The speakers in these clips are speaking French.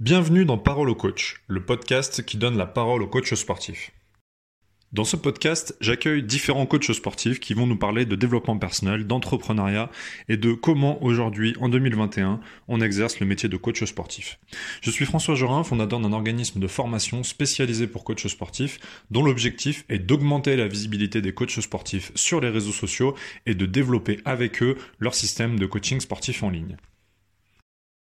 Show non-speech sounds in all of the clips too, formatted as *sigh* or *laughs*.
Bienvenue dans Parole au coach, le podcast qui donne la parole aux coachs sportifs. Dans ce podcast, j'accueille différents coachs sportifs qui vont nous parler de développement personnel, d'entrepreneuriat et de comment aujourd'hui, en 2021, on exerce le métier de coach sportif. Je suis François Jorin, fondateur d'un organisme de formation spécialisé pour coachs sportifs, dont l'objectif est d'augmenter la visibilité des coachs sportifs sur les réseaux sociaux et de développer avec eux leur système de coaching sportif en ligne.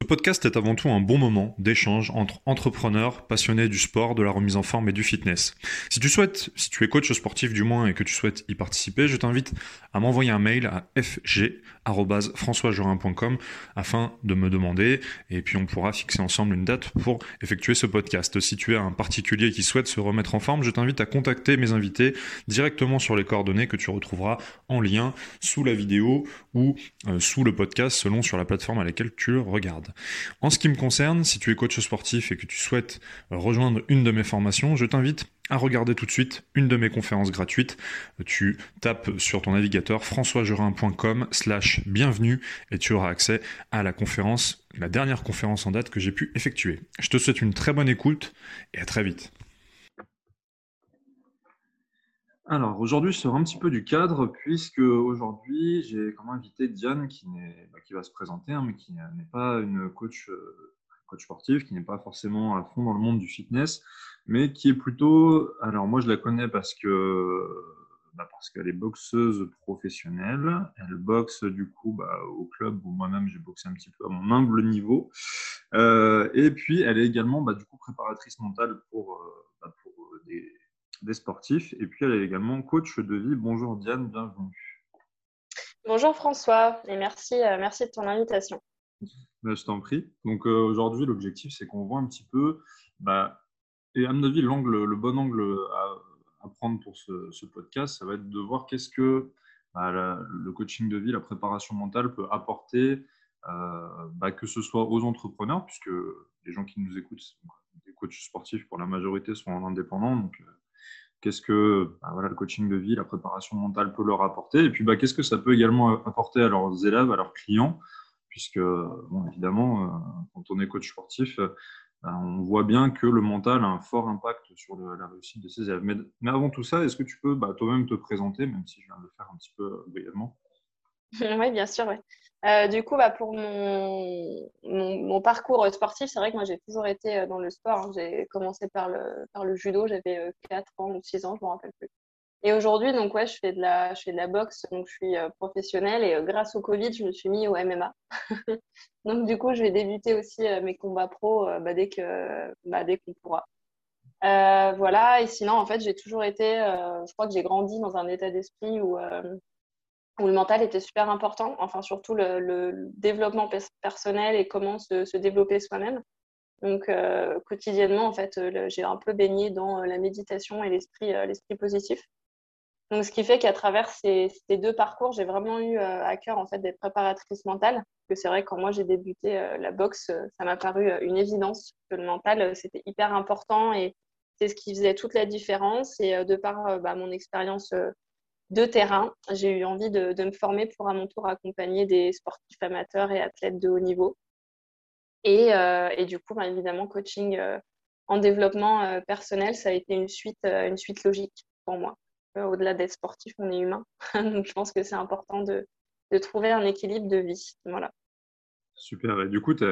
Ce podcast est avant tout un bon moment d'échange entre entrepreneurs passionnés du sport, de la remise en forme et du fitness. Si tu souhaites, si tu es coach sportif du moins et que tu souhaites y participer, je t'invite à m'envoyer un mail à fg@françoisjorin.com afin de me demander et puis on pourra fixer ensemble une date pour effectuer ce podcast. Si tu es un particulier qui souhaite se remettre en forme, je t'invite à contacter mes invités directement sur les coordonnées que tu retrouveras en lien sous la vidéo ou euh, sous le podcast selon sur la plateforme à laquelle tu le En ce qui me concerne, si tu es coach sportif et que tu souhaites rejoindre une de mes formations, je t'invite à regarder tout de suite une de mes conférences gratuites. Tu tapes sur ton navigateur françoisgerin.com slash bienvenue et tu auras accès à la conférence, la dernière conférence en date que j'ai pu effectuer. Je te souhaite une très bonne écoute et à très vite. Alors aujourd'hui, je sors un petit peu du cadre puisque aujourd'hui, j'ai comme invité Diane qui, bah, qui va se présenter, hein, mais qui n'est pas une coach, euh, coach sportive, qui n'est pas forcément à fond dans le monde du fitness, mais qui est plutôt. Alors moi, je la connais parce que bah, parce qu'elle est boxeuse professionnelle. Elle boxe du coup bah, au club où moi-même j'ai boxé un petit peu à mon humble niveau. Euh, et puis elle est également du coup préparatrice mentale pour, euh, pour des des sportifs. Et puis, elle est également coach de vie. Bonjour Diane, bienvenue. Bonjour François, et merci, euh, merci de ton invitation. Ben, je t'en prie. Donc euh, aujourd'hui, l'objectif, c'est qu'on voit un petit peu, bah, et à mon avis, l'angle, le bon angle à, prendre pour ce, podcast, ça va être de voir qu'est-ce que bah, le coaching de vie, la préparation mentale peut apporter, euh, bah, que ce soit aux entrepreneurs, puisque les gens qui nous écoutent, des coachs sportifs pour la majorité sont indépendants, donc qu'est-ce que bah, le coaching de vie, la préparation mentale peut leur apporter, et puis bah, qu'est-ce que ça peut également apporter à leurs élèves, à leurs clients, puisque évidemment, euh, quand on est coach sportif, euh, bah, on voit bien que le mental a un fort impact sur la réussite de ses élèves. Mais, avant tout ça, est-ce que tu peux toi-même te présenter, même si je viens de le faire un petit peu euh, brièvement? *laughs* Oui, bien sûr. Euh, du coup, bah, pour mon, parcours sportif, c'est vrai que moi, j'ai toujours été euh, dans le sport. Hein. J'ai commencé par le, judo, j'avais 4 euh, ans ou 6 ans, je ne me rappelle plus. Et aujourd'hui, donc, ouais, je fais de la, boxe, donc je suis professionnelle et grâce au Covid, je me suis mis au MMA. *laughs* donc, du coup, je vais débuter aussi mes combats pro bah, bah, dès qu'on pourra. voilà, et sinon, en fait, j'ai toujours été, je crois que j'ai grandi dans un état d'esprit où où le mental était super important, enfin surtout le, développement personnel et comment se, développer soi-même. Donc euh, quotidiennement, en fait, j'ai un peu baigné dans euh, la méditation et l'esprit, euh, l'esprit positif. Donc ce qui fait qu'à travers ces, deux parcours, j'ai vraiment eu à cœur en fait d'être préparatrice mentale. Que c'est vrai quand moi j'ai débuté la boxe, ça m'a paru une évidence que le mental c'était hyper important et c'est ce qui faisait toute la différence. Et de par bah, mon expérience de terrain. J'ai eu envie de, me former pour à mon tour accompagner des sportifs amateurs et athlètes de haut niveau. Et, euh, du coup, bah, évidemment, coaching euh, en développement euh, personnel, ça a été une suite, une suite logique pour moi. Au-delà d'être sportif, on est humain. *laughs* Donc, je pense que c'est important de, trouver un équilibre de vie. Voilà. Super. Et du coup, tu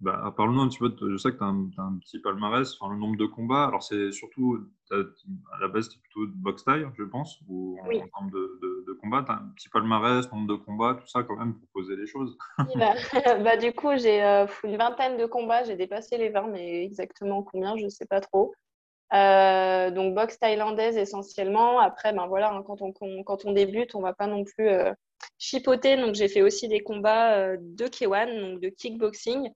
bah, Parle-nous un petit peu, je sais que tu as, un petit palmarès, enfin, le nombre de combats. Alors, c'est surtout, à la base, tu plutôt de boxe taille, je pense, ou en, termes de, de, de combat. Tu as un petit palmarès, nombre de combats, tout ça, quand même, pour poser les choses. bah, *laughs* bah, du coup, j'ai euh, une vingtaine de combats, j'ai dépassé les 20, mais exactement combien, je ne sais pas trop. Euh, donc, boxe thaïlandaise essentiellement. Après, ben voilà, hein, quand, on, quand on débute, on ne va pas non plus euh, chipoter. Donc, j'ai fait aussi des combats de K1, donc de kickboxing.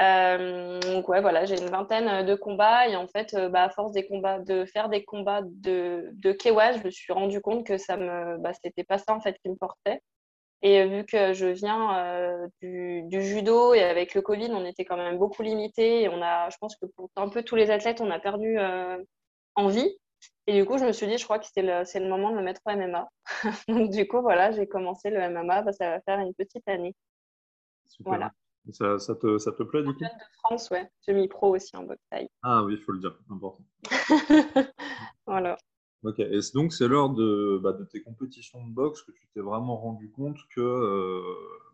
Euh, donc ouais, voilà, j'ai une vingtaine de combats et en fait, euh, bah, à force des combats, de faire des combats de, de Kewa, je me suis rendu compte que ça me, bah, c'était pas ça en fait qui me portait. Et vu que je viens euh, du, du, judo et avec le Covid, on était quand même beaucoup limité et on a, je pense que pour un peu tous les athlètes, on a perdu en vie. Et du coup, je me suis dit, je crois que c'est le, le moment de me mettre au MMA. *laughs* donc du coup, voilà, j'ai commencé le MMA, bah, ça va faire une petite année. Voilà. Ça, ça, te, ça te plaît du coup? De France, ouais. Semi-pro aussi en boxe taille. Ah oui, il faut le dire, important. *laughs* voilà. Ok, et donc c'est lors de, bah, de, tes compétitions de boxe que tu t'es vraiment rendu compte que, euh,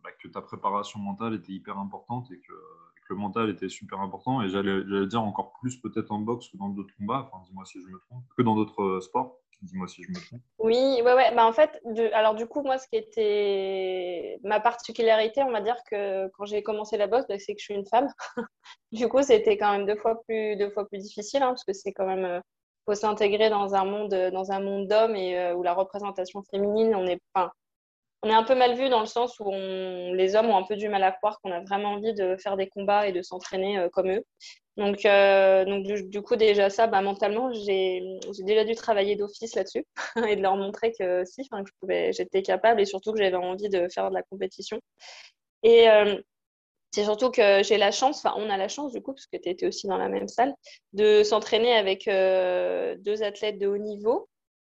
bah, que ta préparation mentale était hyper importante et que, que le mental était super important. Et j'allais dire encore plus peut-être en boxe que dans d'autres combats, enfin dis-moi si je me trompe, que dans d'autres euh, sports. Dis-moi si je me trompe. Oui, ouais, ouais. Bah, en fait, alors du coup, moi, ce qui était ma particularité, on va dire que quand j'ai commencé la boxe, bah, c'est que je suis une femme. *laughs* du coup, c'était quand même deux fois plus, deux fois plus difficile, hein, parce que c'est quand même, euh, faut s'intégrer dans un monde, dans un monde d'hommes et euh, où la représentation féminine, on est, enfin, on est un peu mal vu dans le sens où les hommes ont un peu du mal à croire qu'on a vraiment envie de faire des combats et de s'entraîner euh, comme eux. Donc, euh, du, coup, déjà ça, bah, mentalement, j'ai déjà dû travailler d'office là-dessus *laughs* et de leur montrer que si, que j'étais capable et surtout que j'avais envie de faire de la compétition. Et euh, c'est surtout que j'ai la chance, enfin on a la chance du coup, parce que tu étais aussi dans la même salle, de s'entraîner avec deux athlètes de haut niveau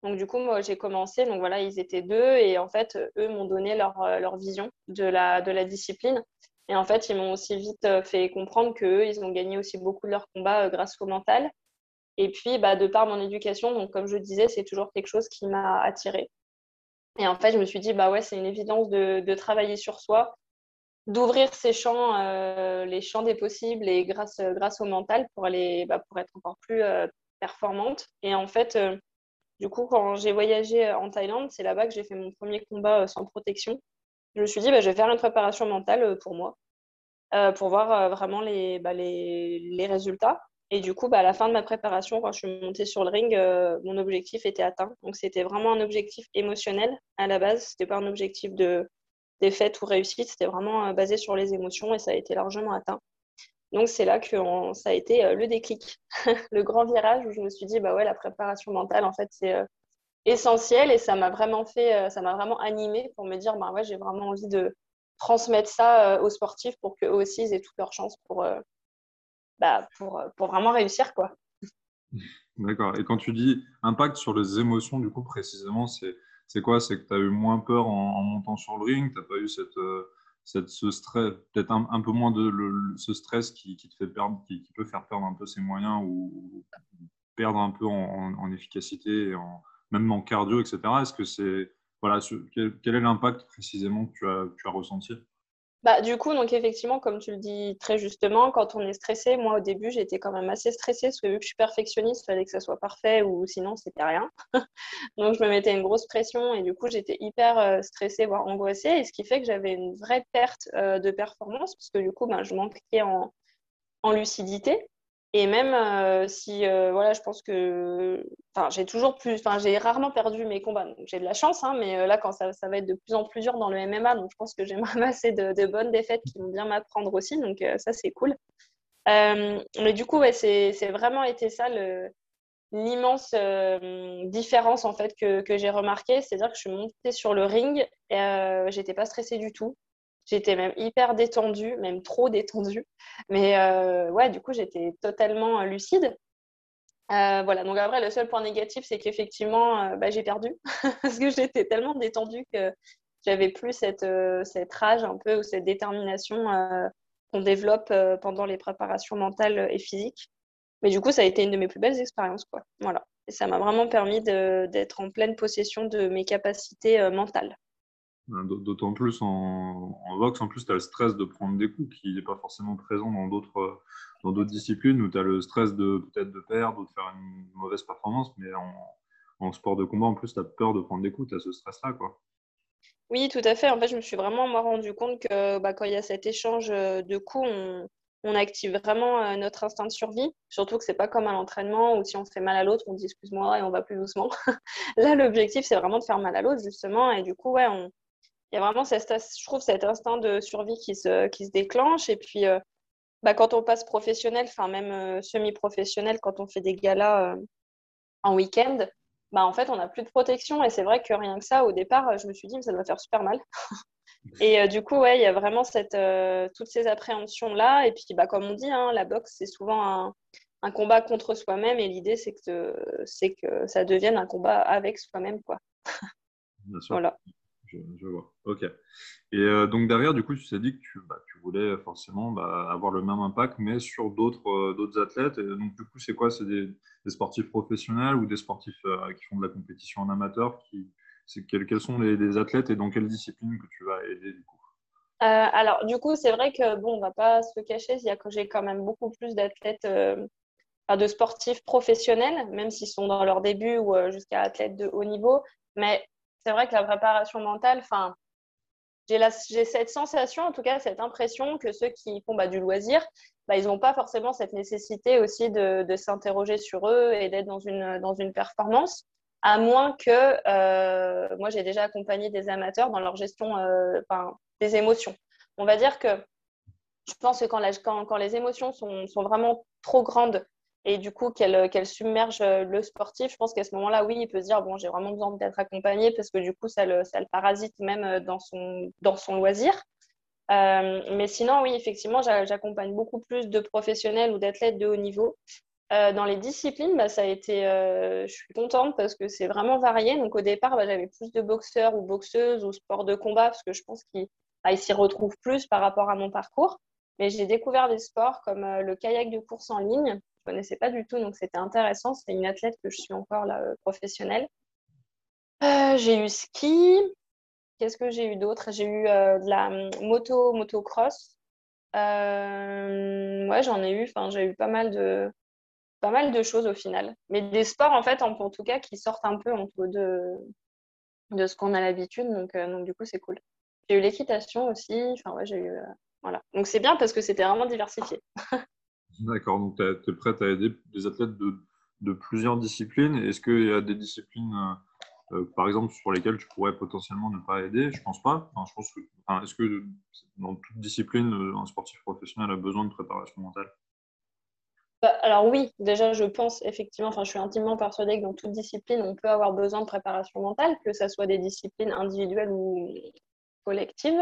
donc, du coup, moi, j'ai commencé. Donc, voilà, ils étaient deux. Et en fait, eux m'ont donné leur, euh, leur vision de la, de la discipline. Et en fait, ils m'ont aussi vite euh, fait comprendre qu'eux, ils ont gagné aussi beaucoup de leur combat euh, grâce au mental. Et puis, bah, de par mon éducation, donc comme je disais, c'est toujours quelque chose qui m'a attirée. Et en fait, je me suis dit, bah ouais, c'est une évidence de, de, travailler sur soi, d'ouvrir ces champs, les champs des possibles et grâce, grâce au mental pour, aller, bah, pour être encore plus performante. Et en fait, du coup, quand j'ai voyagé euh, en Thaïlande, c'est là-bas que j'ai fait mon premier combat euh, sans protection. Je me suis dit, bah, je vais faire une préparation mentale euh, pour moi, pour voir vraiment bah, les, les, résultats. Et du coup, bah, à la fin de ma préparation, quand je suis montée sur le ring, mon objectif était atteint. Donc, c'était vraiment un objectif émotionnel à la base. Ce n'était pas un objectif de défaite ou réussite. C'était vraiment basé sur les émotions et ça a été largement atteint. Donc c'est là que ça a été euh, le déclic, *laughs* le grand virage où je me suis dit bah ouais la préparation mentale en fait c'est euh, essentiel et ça m'a vraiment fait euh, ça m'a vraiment animé pour me dire bah ouais j'ai vraiment envie de transmettre ça aux sportifs pour qu'eux aussi aient toutes leurs chances pour bah, pour, pour vraiment réussir quoi. *laughs* D'accord. Et quand tu dis impact sur les émotions du coup précisément c'est quoi? C'est que tu as eu moins peur en, montant sur le ring, tu n'as pas eu cette ce stress, peut-être un, peu moins de ce stress qui, te fait perdre, qui, peut faire perdre un peu ses moyens ou, perdre un peu en, efficacité, en, même en cardio, etc. Est-ce que c'est voilà, quel, est l'impact précisément que tu as, tu as ressenti? Bah, du coup, donc effectivement, comme tu le dis très justement, quand on est stressé, moi au début, j'étais quand même assez stressée parce que vu que je suis perfectionniste, il fallait que ça soit parfait ou sinon c'était rien. *laughs* donc je me mettais une grosse pression et du coup, j'étais hyper euh, stressée, voire angoissée, et ce qui fait que j'avais une vraie perte euh, de performance parce que du coup, ben, je manquais en, en lucidité. Et même euh, si, euh, voilà, je pense que, enfin, j'ai toujours plus, enfin, j'ai rarement perdu mes combats. J'ai de la chance, hein, mais euh, là, quand ça, ça, va être de plus en plus dur dans le MMA, donc je pense que j'ai *laughs* ramasser de, de, bonnes défaites qui vont bien m'apprendre aussi, donc ça, c'est cool. mais du coup, ouais, c'est vraiment été ça l'immense différence en fait que, que j'ai remarqué, c'est-à-dire que je suis montée sur le ring et j'étais pas stressée du tout. J'étais même hyper détendue, même trop détendue. Mais euh, ouais, du coup, j'étais totalement euh, lucide. Euh, voilà, donc après, le seul point négatif, c'est qu'effectivement, bah, j'ai perdu *laughs* parce que j'étais tellement détendue que j'avais plus cette, cette rage un peu ou cette détermination qu'on développe pendant les préparations mentales et physiques. Mais du coup, ça a été une de mes plus belles expériences. Quoi. Voilà. Ça m'a vraiment permis d'être en pleine possession de mes capacités mentales. Hein, d'autant plus en, en, boxe, en plus, tu as le stress de prendre des coups qui n'est pas forcément présent dans d'autres dans d'autres disciplines où tu as le stress de peut-être de perdre ou de faire une mauvaise performance, mais en, sport de combat, en plus, tu as peur de prendre des coups, tu as ce stress-là. quoi. Oui, tout à fait. En fait, je me suis vraiment moi, rendu compte que bah, quand il y a cet échange de coups, on, on active vraiment euh, notre instinct de survie. Surtout que c'est pas comme à l'entraînement où si on fait mal à l'autre, on dit excuse-moi et on va plus doucement. *laughs* Là, l'objectif, c'est vraiment de faire mal à l'autre, justement. Et du coup, ouais, on, il y a vraiment, cette, je trouve, cet instinct de survie qui se, qui se déclenche. Et puis, euh, bah, quand on passe professionnel, enfin même euh, semi-professionnel, quand on fait des galas euh, en week-end, bah, en fait, on n'a plus de protection. Et c'est vrai que rien que ça, au départ, je me suis dit, ça doit faire super mal. *laughs* et du coup, ouais, il y a vraiment cette, toutes ces appréhensions-là. Et puis, bah, comme on dit, hein, la boxe, c'est souvent un, un, combat contre soi-même. Et l'idée, c'est que, c'est que ça devienne un combat avec soi-même. quoi. Bien sûr. *laughs* Voilà je, vois. Ok. Et euh, donc derrière, du coup, tu t'es dit que tu, bah, voulais forcément bah, avoir le même impact, mais sur d'autres euh, athlètes. Donc du coup, c'est quoi? C'est des, sportifs professionnels ou des sportifs euh, qui font de la compétition en amateur qui, quels, sont les, athlètes et dans quelle discipline que tu vas aider du coup? Alors du coup, c'est vrai que bon, on va pas se cacher, j'ai quand même beaucoup plus d'athlètes. de sportifs professionnels, même s'ils sont dans leur début ou jusqu'à athlètes de haut niveau. Mais c'est vrai que la préparation mentale, enfin, j'ai cette sensation, en tout cas, cette impression que ceux qui font bah, du loisir, bah, ils n'ont pas forcément cette nécessité aussi de, s'interroger sur eux et d'être dans une, performance, à moins que euh, moi, j'ai déjà accompagné des amateurs dans leur gestion euh, des émotions. On va dire que je pense que quand, les émotions sont, vraiment trop grandes et du coup qu'elle qu submerge euh, le sportif, je pense qu'à ce moment-là, oui, il peut se dire bon, j'ai vraiment besoin d'être accompagné parce que du coup, ça le, ça le parasite même euh, dans son, dans son loisir. Euh, mais sinon, oui, effectivement, j'accompagne beaucoup plus de professionnels ou d'athlètes de haut niveau. Euh, dans les disciplines, bah, ça a été, euh, je suis contente parce que c'est vraiment varié. Donc au départ, bah, j'avais plus de boxeurs ou boxeuses ou sports de combat parce que je pense qu'ils bah, s'y retrouvent plus par rapport à mon parcours. Mais j'ai découvert des sports comme le kayak de course en ligne, connaissais pas du tout, donc c'était intéressant. C'est une athlète que je suis encore là, euh, professionnelle. Euh, j'ai eu ski. Qu'est-ce que j'ai eu d'autre? J'ai eu euh, de la hum, moto, motocross. ouais, j'en ai eu. Enfin, j'ai eu pas mal de pas mal de choses au final. Mais des sports en fait, en, tout cas, qui sortent un peu de de ce qu'on a l'habitude. Donc, donc du coup, c'est cool. J'ai eu l'équitation aussi. Enfin, ouais, j'ai eu voilà. Donc c'est bien parce que c'était vraiment diversifié. *laughs* D'accord, donc tu es prête à aider des athlètes de, plusieurs disciplines. Est-ce qu'il y a des disciplines, euh, euh, par exemple, sur lesquelles tu pourrais potentiellement ne pas aider? Je pense pas. Est-ce que dans toute discipline, euh, un sportif professionnel a besoin de préparation mentale? Bah, alors oui, déjà je pense effectivement, enfin je suis intimement persuadée que dans toute discipline, on peut avoir besoin de préparation mentale, que ce soit des disciplines individuelles ou collectives.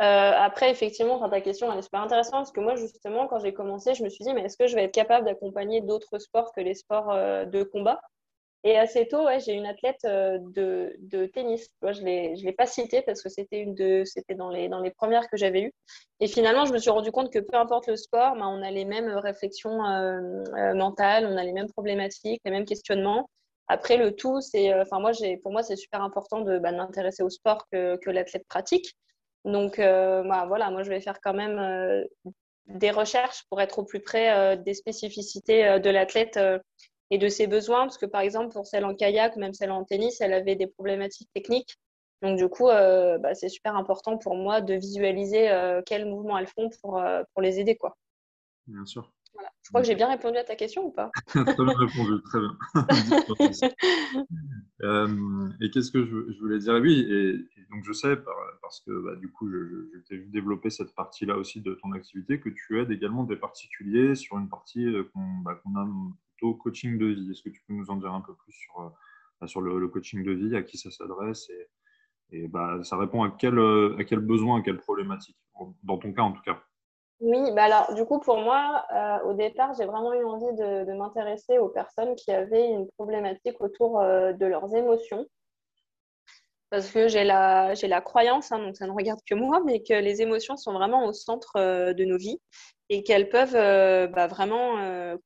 Euh, après, effectivement, ta question elle est super intéressante parce que moi, justement, quand j'ai commencé, je me suis dit, mais est-ce que je vais être capable d'accompagner d'autres sports que les sports euh, de combat? Et assez tôt, ouais, j'ai une athlète euh, de, de, tennis. Moi, je ne l'ai pas citée parce que c'était une de, c'était dans les, dans les premières que j'avais eues. Et finalement, je me suis rendu compte que peu importe le sport, bah, on a les mêmes réflexions mentales, on a les mêmes problématiques, les mêmes questionnements. Après, le tout, c'est, enfin, moi, pour moi, c'est super important de, bah, m'intéresser au sport que l'athlète pratique. Donc, euh, bah, voilà, moi, je vais faire quand même euh, des recherches pour être au plus près euh, des spécificités de l'athlète et de ses besoins. Parce que, par exemple, pour celle en kayak, même celle en tennis, elle avait des problématiques techniques. Donc, du coup, bah, c'est super important pour moi de visualiser quels mouvements elles font pour, pour les aider. Quoi. Bien sûr. Je crois que j'ai bien répondu à ta question ou pas? *laughs* Très bien répondu, très bien. *laughs* Euh, et qu'est-ce que je, voulais dire? Oui, et, donc je sais, parce que bah, du coup, je, t'ai vu développer cette partie-là aussi de ton activité, que tu aides également des particuliers sur une partie euh, qu'on bah, qu nomme plutôt coaching de vie. Est-ce que tu peux nous en dire un peu plus sur, euh, bah, sur le, coaching de vie, à qui ça s'adresse et, et bah, ça répond à quel, à quel besoin, à quelle problématique, dans ton cas en tout cas oui, bah alors du coup pour moi, euh, au départ, j'ai vraiment eu envie de, m'intéresser aux personnes qui avaient une problématique autour euh, de leurs émotions. Parce que j'ai la, croyance, hein, donc ça ne regarde que moi, mais que les émotions sont vraiment au centre euh, de nos vies et qu'elles peuvent bah, vraiment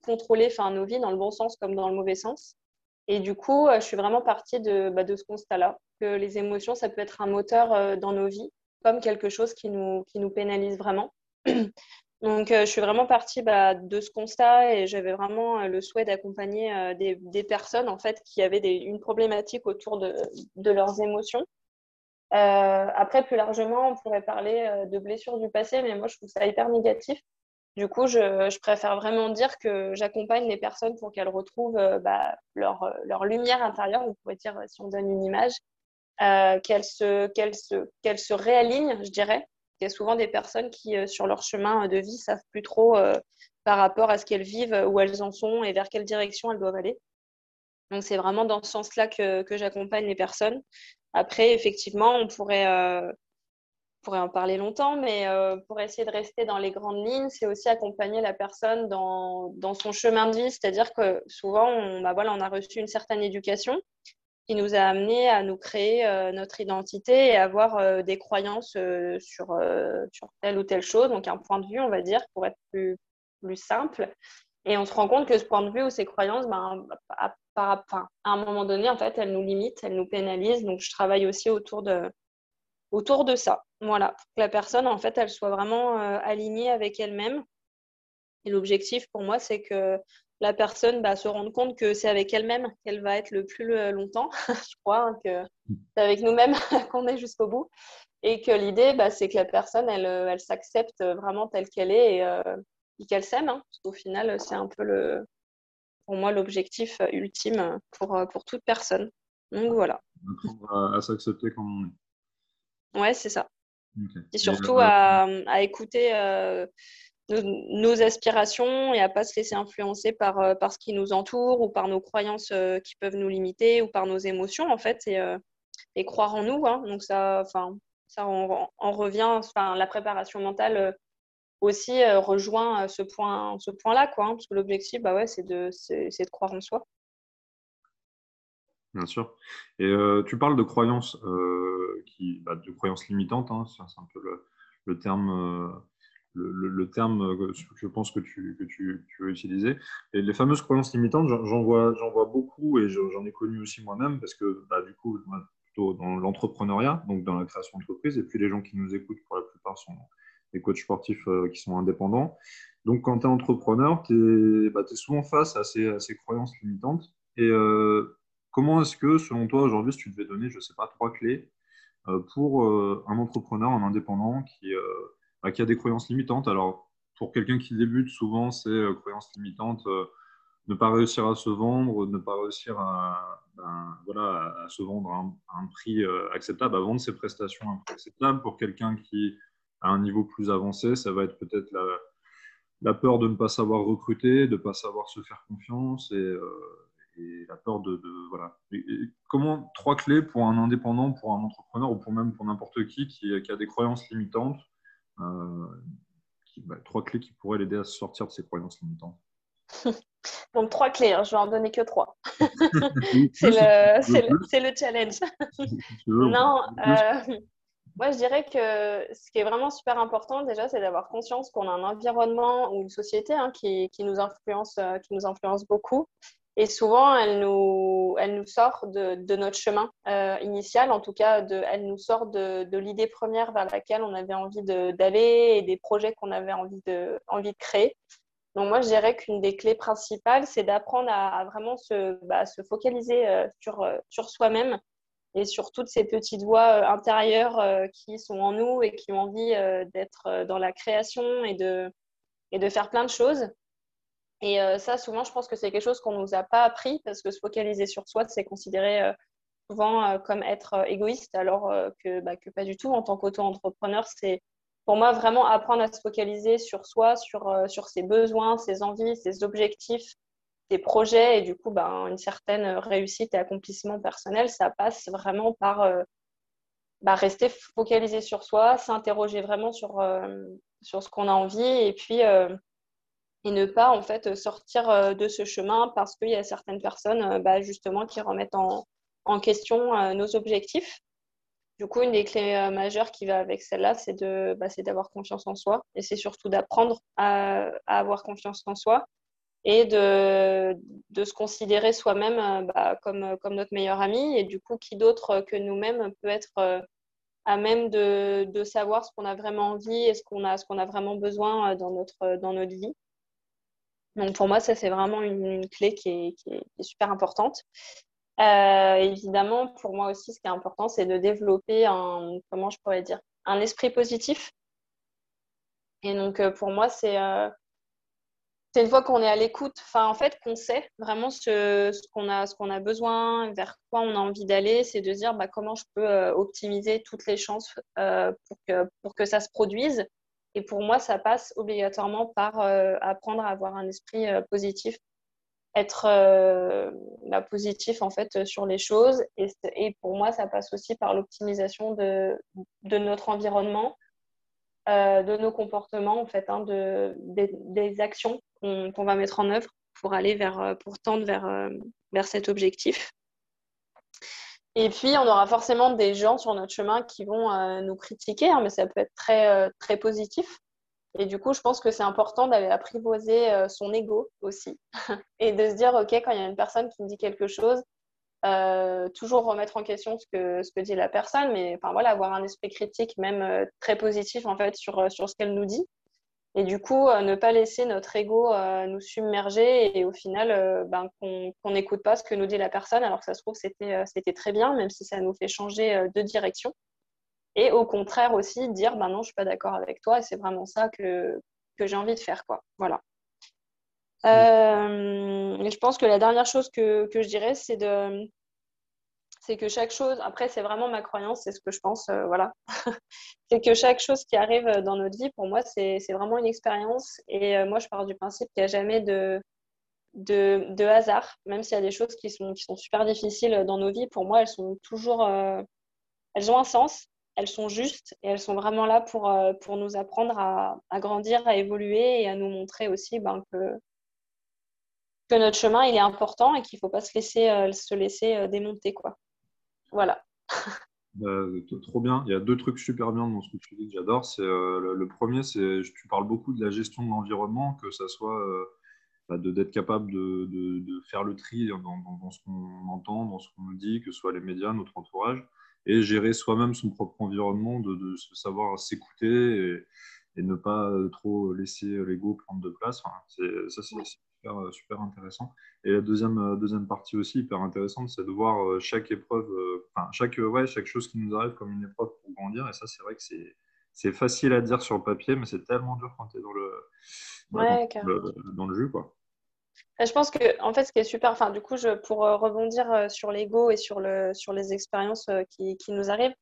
contrôler nos vies dans le bon sens comme dans le mauvais sens. Et du coup, je suis vraiment partie de, bah, de ce constat-là, que les émotions, ça peut être un moteur dans nos vies, comme quelque chose qui nous pénalise vraiment. *clears throat* Donc, euh, je suis vraiment partie bah, de ce constat et j'avais vraiment euh, le souhait d'accompagner euh, des, personnes en fait qui avaient une problématique autour de, leurs émotions. après, plus largement, on pourrait parler de blessures du passé, mais moi, je trouve ça hyper négatif. Du coup, je, préfère vraiment dire que j'accompagne les personnes pour qu'elles retrouvent bah, leur, lumière intérieure, on pourrait dire, si on donne une image, qu'elles se, réalignent, je dirais, y a souvent des personnes qui, euh, sur leur chemin de vie, savent plus trop euh, par rapport à ce qu'elles vivent, où elles en sont et vers quelle direction elles doivent aller. Donc, c'est vraiment dans ce sens-là que, j'accompagne les personnes. Après, effectivement, on pourrait, euh, pourrait en parler longtemps, mais pour essayer de rester dans les grandes lignes, c'est aussi accompagner la personne dans, son chemin de vie. C'est-à-dire que souvent, on, bah voilà, on a reçu une certaine éducation qui nous a amené à nous créer notre identité et avoir des croyances sur, sur telle ou telle chose, donc un point de vue, on va dire, pour être plus, plus simple. Et on se rend compte que ce point de vue ou ces croyances, ben, à, à, un moment donné, en fait, elles nous limitent, elles nous pénalisent. Donc, je travaille aussi autour de, autour de ça. Voilà, pour que la personne, en fait, elle soit vraiment alignée avec elle-même. Et l'objectif pour moi, c'est que la personne bah, se rende compte que c'est avec elle-même qu'elle va être le plus longtemps. *laughs* je crois hein, que c'est avec nous-mêmes *laughs* qu'on est jusqu'au bout. Et que l'idée, bah, c'est que la personne, elle, elle s'accepte vraiment telle qu'elle est et, euh, qu'elle s'aime. Hein, parce qu'au final, c'est un peu le, pour moi l'objectif ultime pour, pour toute personne. Donc voilà. À, à s'accepter comme on est. Ouais, c'est ça. Et surtout euh, à, à, écouter euh, nos, aspirations et à pas se laisser influencer par, euh, par ce qui nous entoure ou par nos croyances euh, qui peuvent nous limiter ou par nos émotions en fait et, euh, croire en nous. Hein. Donc ça, enfin, ça revient, enfin, la préparation mentale aussi rejoint ce point, ce point-là quoi. Hein, parce que l'objectif, bah ouais, c'est de, c'est, de croire en soi. Bien sûr. Et tu parles de croyances, qui, bah, de croyances limitantes. Hein, c'est un peu le terme le, terme que je pense que tu, que tu, veux utiliser. Et les fameuses croyances limitantes, j'en vois, vois beaucoup et j'en ai connu aussi moi-même parce que bah, du coup, plutôt dans l'entrepreneuriat, donc dans la création d'entreprise, et puis les gens qui nous écoutent pour la plupart sont des coachs sportifs euh, qui sont indépendants. Donc quand tu es entrepreneur, tu es, bah, souvent face à ces, ces croyances limitantes. Et euh, comment est-ce que, selon toi, aujourd'hui, si tu devais donner, je ne sais pas, trois clés euh, pour un entrepreneur, un indépendant qui bah, qui a des croyances limitantes. Alors, pour quelqu'un qui débute, souvent, c'est euh, croyances limitantes, euh, ne pas réussir à se vendre, ne pas réussir à, ben, voilà, à, se vendre à un, prix euh, acceptable, à vendre ses prestations à un prix acceptable. Pour quelqu'un qui a un niveau plus avancé, ça va être peut-être la, peur de ne pas savoir recruter, de ne pas savoir se faire confiance et, la peur de, voilà. comment trois clés pour un indépendant, pour un entrepreneur ou pour même pour n'importe qui qui a des croyances limitantes euh, bah, trois clés qui pourraient l'aider à sortir de ses croyances limitantes. *laughs* Donc, trois clés, hein, je vais en donner que trois. *laughs* c'est le, le, challenge. *laughs* non, euh, moi je dirais que ce qui est vraiment super important déjà, c'est d'avoir conscience qu'on a un environnement ou une société hein, qui, qui, nous influence, euh, qui nous influence beaucoup et souvent, elle nous, sort de, notre chemin euh, initial, en tout cas, elle nous sort de, l'idée première vers laquelle on avait envie d'aller et des projets qu'on avait envie de, créer. Donc moi, je dirais qu'une des clés principales, c'est d'apprendre à, vraiment se, bah, se focaliser euh, sur, euh, sur soi-même et sur toutes ces petites voix intérieures qui sont en nous et qui ont envie d'être dans la création et de faire plein de choses. Et euh, ça, souvent, je pense que c'est quelque chose qu'on ne nous a pas appris parce que se focaliser sur soi, c'est considéré euh, souvent euh, comme être égoïste, alors que, bah, que, pas du tout. En tant qu'auto-entrepreneur, c'est pour moi vraiment apprendre à se focaliser sur soi, sur, ses besoins, ses envies, ses objectifs, ses projets et du coup, bah, une certaine réussite et accomplissement personnel, ça passe vraiment par bah, rester focalisé sur soi, s'interroger vraiment sur, sur ce qu'on a envie et puis et ne pas en fait sortir euh, de ce chemin parce qu'il y a certaines personnes euh, bah, justement qui remettent en, question euh, nos objectifs. Du coup, une des clés majeures qui va avec celle-là, c'est de, bah, d'avoir confiance en soi et c'est surtout d'apprendre à, avoir confiance en soi et de, se considérer soi-même bah, comme, notre meilleur ami et du coup, qui d'autre que nous-mêmes peut être à même de, savoir ce qu'on a vraiment envie et ce qu'on a, ce a vraiment besoin dans notre, dans notre vie. Donc pour moi, ça, c'est vraiment une, clé qui est, super importante. Euh, évidemment, pour moi aussi, ce qui est important, c'est de développer un, comment je pourrais dire, un esprit positif. Et donc, euh, pour moi, c'est euh, une fois qu'on est à l'écoute, enfin, en fait, qu'on sait vraiment ce, qu'on a, a besoin, vers quoi on a envie d'aller, c'est de dire bah, comment je peux optimiser toutes les chances pour, que, pour que ça se produise et pour moi, ça passe obligatoirement par euh, apprendre à avoir un esprit euh, positif, être euh, bah, positif en fait sur les choses. Et, pour moi, ça passe aussi par l'optimisation de, de, notre environnement, de nos comportements en fait, hein, de, des, actions qu'on va mettre en œuvre pour aller vers, pour tendre vers, vers cet objectif. Et puis, on aura forcément des gens sur notre chemin qui vont nous critiquer, hein, mais ça peut être très, très positif. Et du coup, je pense que c'est important d'aller apprivoiser son ego aussi *laughs* et de se dire, OK, quand il y a une personne qui me dit quelque chose, euh, toujours remettre en question ce que, ce que dit la personne, mais enfin, voilà, avoir un esprit critique, même euh, très positif en fait, sur, euh, sur ce qu'elle nous dit. Et du coup, ne pas laisser notre ego nous submerger et au final, ben, qu'on n'écoute pas ce que nous dit la personne, alors que ça se trouve, c'était très bien, même si ça nous fait changer de direction. Et au contraire aussi, dire, ben non, je suis pas d'accord avec toi et c'est vraiment ça que, que j'ai envie de faire. Quoi. Voilà. Euh, je pense que la dernière chose que, que je dirais, c'est de c'est que chaque chose, après c'est vraiment ma croyance, c'est ce que je pense, euh, voilà, *laughs* c'est que chaque chose qui arrive dans notre vie, pour moi, c'est vraiment une expérience. Et euh, moi, je pars du principe qu'il n'y a jamais de, hasard, même s'il y a des choses qui sont, super difficiles dans nos vies, pour moi, elles sont toujours, elles ont un sens, elles sont justes et elles sont vraiment là pour, nous apprendre à, grandir, à évoluer et à nous montrer aussi ben, que, notre chemin il est important et qu'il ne faut pas se laisser, euh, se laisser euh, démonter. Quoi. Voilà. Bah, trop bien. Il y a deux trucs super bien dans ce que tu dis que j'adore. C'est, euh, le, premier, c'est tu parles beaucoup de la gestion de l'environnement, que ça soit bah, de, d'être capable de, de, faire le tri dans, dans, ce qu'on entend, dans ce qu'on nous dit, que ce soit les médias, notre entourage, et gérer soi-même son propre environnement, de, savoir s'écouter et, et, ne pas trop laisser l'ego prendre de place. c'est, ça, c'est, euh, super, intéressant. Et la deuxième, euh, deuxième partie aussi hyper intéressante, c'est de voir euh, chaque épreuve, enfin, chaque, ouais, chaque chose qui nous arrive comme une épreuve pour grandir. Et ça, c'est vrai que c'est, c'est facile à dire sur le papier, mais c'est tellement dur quand tu es dans le, dans, le, jus. Quoi. Je pense que, en fait, ce qui est super, enfin, du coup, je, pour rebondir sur l'ego et sur, le, sur les expériences qui, qui nous arrivent,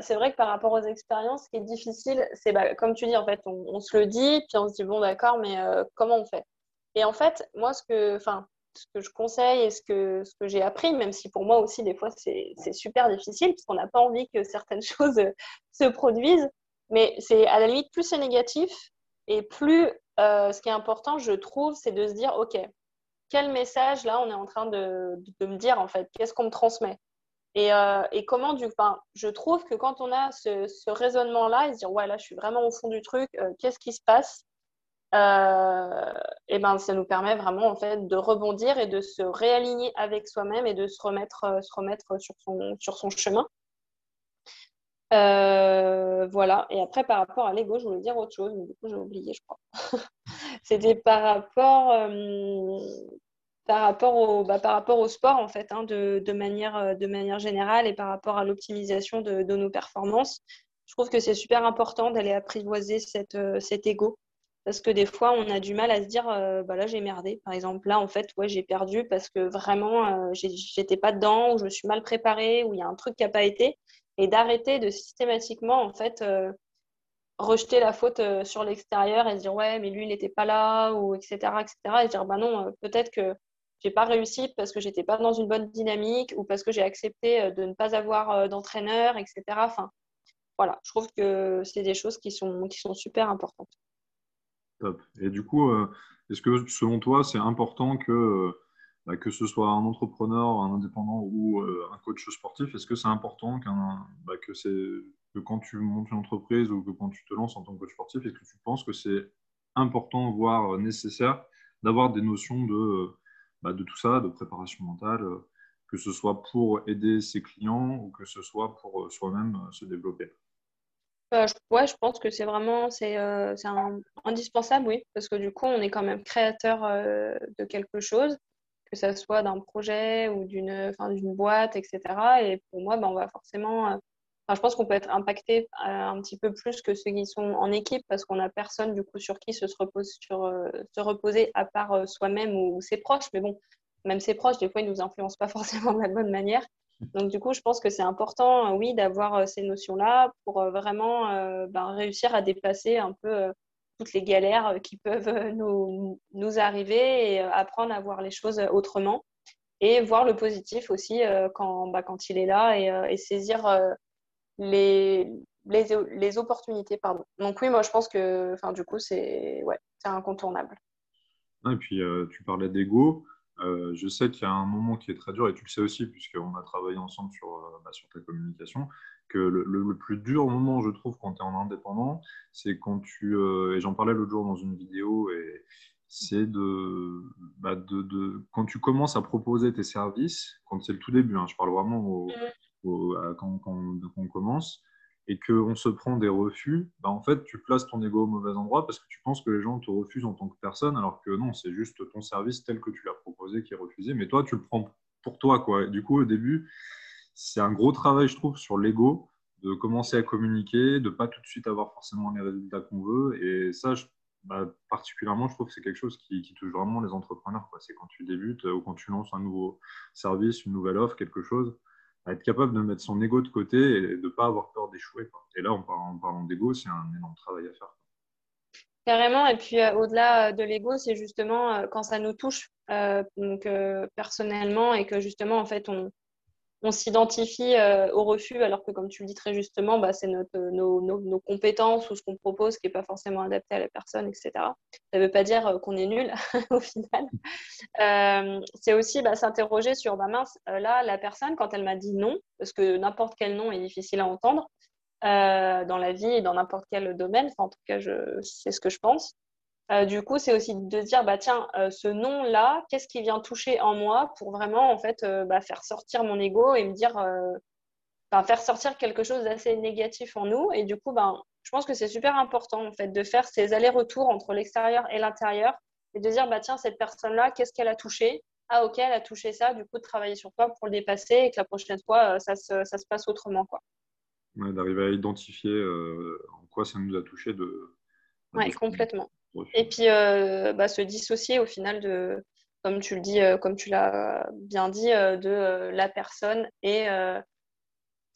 c'est vrai que par rapport aux expériences, ce qui est difficile, c'est bah, comme tu dis, en fait, on, on, se le dit, puis on se dit, bon, d'accord, mais comment on fait? Et en fait, moi, ce que, enfin, ce que je conseille et ce que, ce que j'ai appris, même si pour moi aussi, des fois, c'est super difficile, parce qu'on n'a pas envie que certaines *laughs* choses se produisent, mais c'est à la limite, plus c'est négatif, et plus euh, ce qui est important, je trouve, c'est de se dire, OK, quel message, là, on est en train de, de me dire, en fait, qu'est-ce qu'on me transmet? Et, euh, et, comment, du, enfin, je trouve que quand on a ce, ce raisonnement-là, et se dire, ouais, là, je suis vraiment au fond du truc, euh, qu'est-ce qui se passe? Euh, et ben, ça nous permet vraiment en fait de rebondir et de se réaligner avec soi-même et de se remettre, euh, se remettre sur, son, chemin. Euh, voilà. Et après, par rapport à l'ego, je voulais dire autre chose, mais du coup, j'ai oublié, je crois. *laughs* C'était par rapport, par, rapport au, bah, par rapport au sport, en fait, hein, de, manière, de manière générale et par rapport à l'optimisation de, nos performances. Je trouve que c'est super important d'aller apprivoiser cet ego parce que des fois, on a du mal à se dire, euh, bah là, j'ai merdé. Par exemple, là, en fait, ouais, j'ai perdu parce que vraiment, euh, j'étais pas dedans, ou je me suis mal préparée, ou il y a un truc qui n'a pas été. Et d'arrêter de systématiquement, en fait, euh, rejeter la faute sur l'extérieur et se dire, ouais, mais lui, il n'était pas là, ou etc., etc. Et se dire, bah non, peut-être que j'ai pas réussi parce que j'étais pas dans une bonne dynamique, ou parce que j'ai accepté de ne pas avoir d'entraîneur, etc. Enfin, voilà, je trouve que c'est des choses qui sont super importantes. Top. Et du coup, euh, est-ce que selon toi, c'est important que, euh, bah, que ce soit un entrepreneur, un indépendant ou euh, un coach sportif, est-ce que c'est important bah, que, quand tu montes une entreprise ou que quand tu te lances en tant que coach sportif, est-ce que tu penses que c'est important, voire nécessaire, d'avoir des notions de, bah, de tout ça, de préparation mentale, que ce soit pour aider ses clients ou que ce soit pour soi-même se développer? Euh, ouais, je pense que c'est vraiment c'est, euh, indispensable, oui, parce que du coup, on est quand même créateur euh, de quelque chose, que ce soit d'un projet ou d'une, d'une boîte, etc. Et pour moi, ben, on va forcément. je pense qu'on peut être impacté un petit peu plus que ceux qui sont en équipe, parce qu'on n'a personne du coup sur qui se, repose, sur, se reposer à part soi-même ou, ses proches. Mais bon, même ses proches, des fois, ils ne nous influencent pas *laughs* forcément de la bonne manière. Donc, du coup, je pense que c'est important, euh, oui, d'avoir euh, ces notions-là pour euh, vraiment ben, réussir à dépasser un peu toutes les galères qui peuvent nous, nous, arriver et apprendre à voir les choses autrement et voir le positif aussi quand, bah, quand il est là et, saisir les, les, les, opportunités. Pardon. Donc, oui, moi, je pense que du coup, c'est ouais, incontournable. et puis, tu parlais d'ego. Euh, je sais qu'il y a un moment qui est très dur, et tu le sais aussi, puisqu'on a travaillé ensemble sur, euh, bah, sur ta communication, que le, plus dur moment, je trouve, quand tu es en indépendant, c'est quand tu, euh, et j'en parlais l'autre jour dans une vidéo, et c'est de, bah, de, de, quand tu commences à proposer tes services, quand c'est le tout début, hein, je parle vraiment quand, quand, on commence, et qu'on se prend des refus, bah en fait, tu places ton ego au mauvais endroit parce que tu penses que les gens te refusent en tant que personne, alors que non, c'est juste ton service tel que tu l'as proposé qui est refusé, mais toi, tu le prends pour toi. Quoi. du coup, au début, c'est un gros travail, je trouve, sur l'ego, de commencer à communiquer, de pas tout de suite avoir forcément les résultats qu'on veut. Et ça, bah, particulièrement, je trouve que c'est quelque chose qui, qui, touche vraiment les entrepreneurs. C'est quand tu débutes ou quand tu lances un nouveau service, une nouvelle offre, quelque chose être capable de mettre son ego de côté et de ne pas avoir peur d'échouer. Et là, en parlant, d'ego, c'est un énorme travail à faire. Carrément. Et puis, euh, au-delà de l'ego, c'est justement euh, quand ça nous touche euh, personnellement et que justement, en fait, on, on s'identifie euh, au refus, alors que, comme tu le dis très justement, bah, c'est nos, nos, compétences ou ce qu'on propose qui n'est pas forcément adapté à la personne, etc. Ça ne veut pas dire euh, qu'on est nul *laughs* au final. Euh, c'est aussi bah, s'interroger sur, bah, mince, là, la personne, quand elle m'a dit non, parce que n'importe quel nom est difficile à entendre dans la vie et dans n'importe quel domaine, en tout cas, c'est ce que je pense. Euh, du coup, c'est aussi de dire, bah, tiens, euh, ce nom-là, qu'est-ce qui vient toucher en moi pour vraiment en fait, euh, bah, faire sortir mon ego et me dire, faire sortir quelque chose d'assez négatif en nous. Et du coup, ben, je pense que c'est super important en fait, de faire ces allers-retours entre l'extérieur et l'intérieur et de dire, bah, tiens, cette personne-là, qu'est-ce qu'elle a touché? Ah, ok, elle a touché ça, du coup, de travailler sur toi pour le dépasser et que la prochaine fois, ça se, ça se passe autrement. Quoi. D'arriver à identifier en quoi ça nous a touché de. Oui, complètement. Et puis, euh, bah, se dissocier au final de, comme tu le dis, euh, comme tu l'as bien dit, euh, de la personne et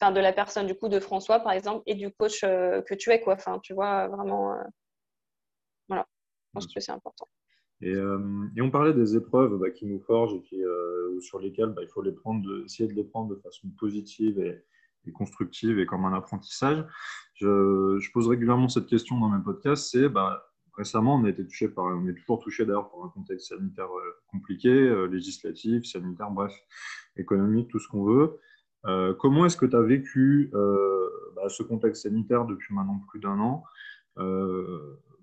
enfin de la personne du coup de François par exemple et du coach que tu es quoi. Enfin, tu vois vraiment, voilà. Je pense que c'est important. Et, et, on parlait des épreuves bah, qui nous forgent et sur lesquelles bah, il faut les prendre, essayer de les prendre de façon positive et, et constructive et comme un apprentissage. Je, je, pose régulièrement cette question dans mes podcasts, c'est bah, récemment, on a été touché par, on est toujours touché d'ailleurs par un contexte sanitaire euh, compliqué, euh, législatif, sanitaire, bref, économique, tout ce qu'on veut. Euh, comment est-ce que tu as vécu bah, ce contexte sanitaire depuis maintenant plus d'un an?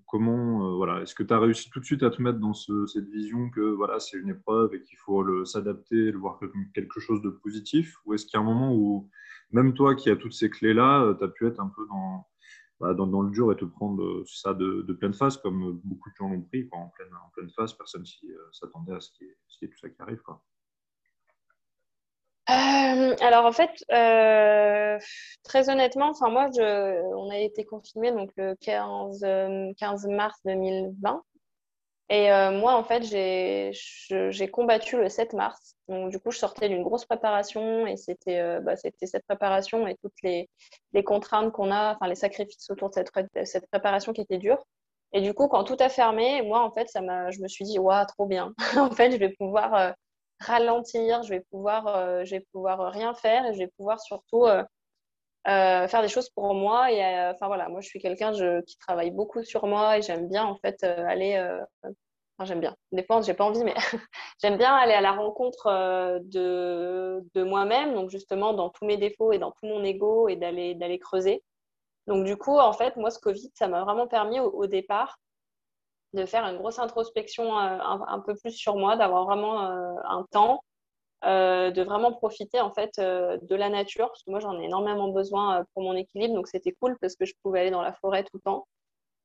Comment, voilà, est-ce que tu as réussi tout de suite à te mettre dans cette vision que voilà, c'est une épreuve et qu'il faut s'adapter, le voir comme quelque chose de positif? Ou est-ce qu'il y a un moment où, même toi qui as toutes ces clés-là, tu as pu être un peu dans, bah, dans, le dur et te prendre euh, ça de, pleine face, comme beaucoup de gens l'ont pris. en, pleine, en pleine face, personne ne euh, s'attendait à ce qui, est, tout ça qui arrive. Euh, alors en fait, très honnêtement, enfin moi, je, on a été confiné donc le 15, 15 mars 2020. Et euh, moi, en fait, j'ai combattu le 7 mars. Donc, du coup, je sortais d'une grosse préparation et c'était euh, bah, cette préparation et toutes les, contraintes qu'on a, enfin les sacrifices autour de cette, préparation qui était dure. Et du coup, quand tout a fermé, moi, en fait, je me suis dit, waouh, trop bien. *laughs* en fait, je vais pouvoir euh, ralentir, je vais pouvoir, je vais pouvoir rien faire et je vais pouvoir surtout faire des choses pour moi. Et enfin voilà, moi, je suis quelqu'un qui travaille beaucoup sur moi et j'aime bien en fait aller j'aime bien. Des j'ai pas envie, mais *laughs* j'aime bien aller à la rencontre euh, de, de moi-même, donc justement dans tous mes défauts et dans tout mon ego et d'aller, creuser. Donc du coup, en fait, moi, ce Covid, ça m'a vraiment permis au, départ de faire une grosse introspection euh, un, peu plus sur moi, d'avoir vraiment euh, un temps, de vraiment profiter en fait de la nature, parce que moi, j'en ai énormément besoin pour mon équilibre, donc c'était cool parce que je pouvais aller dans la forêt tout le temps.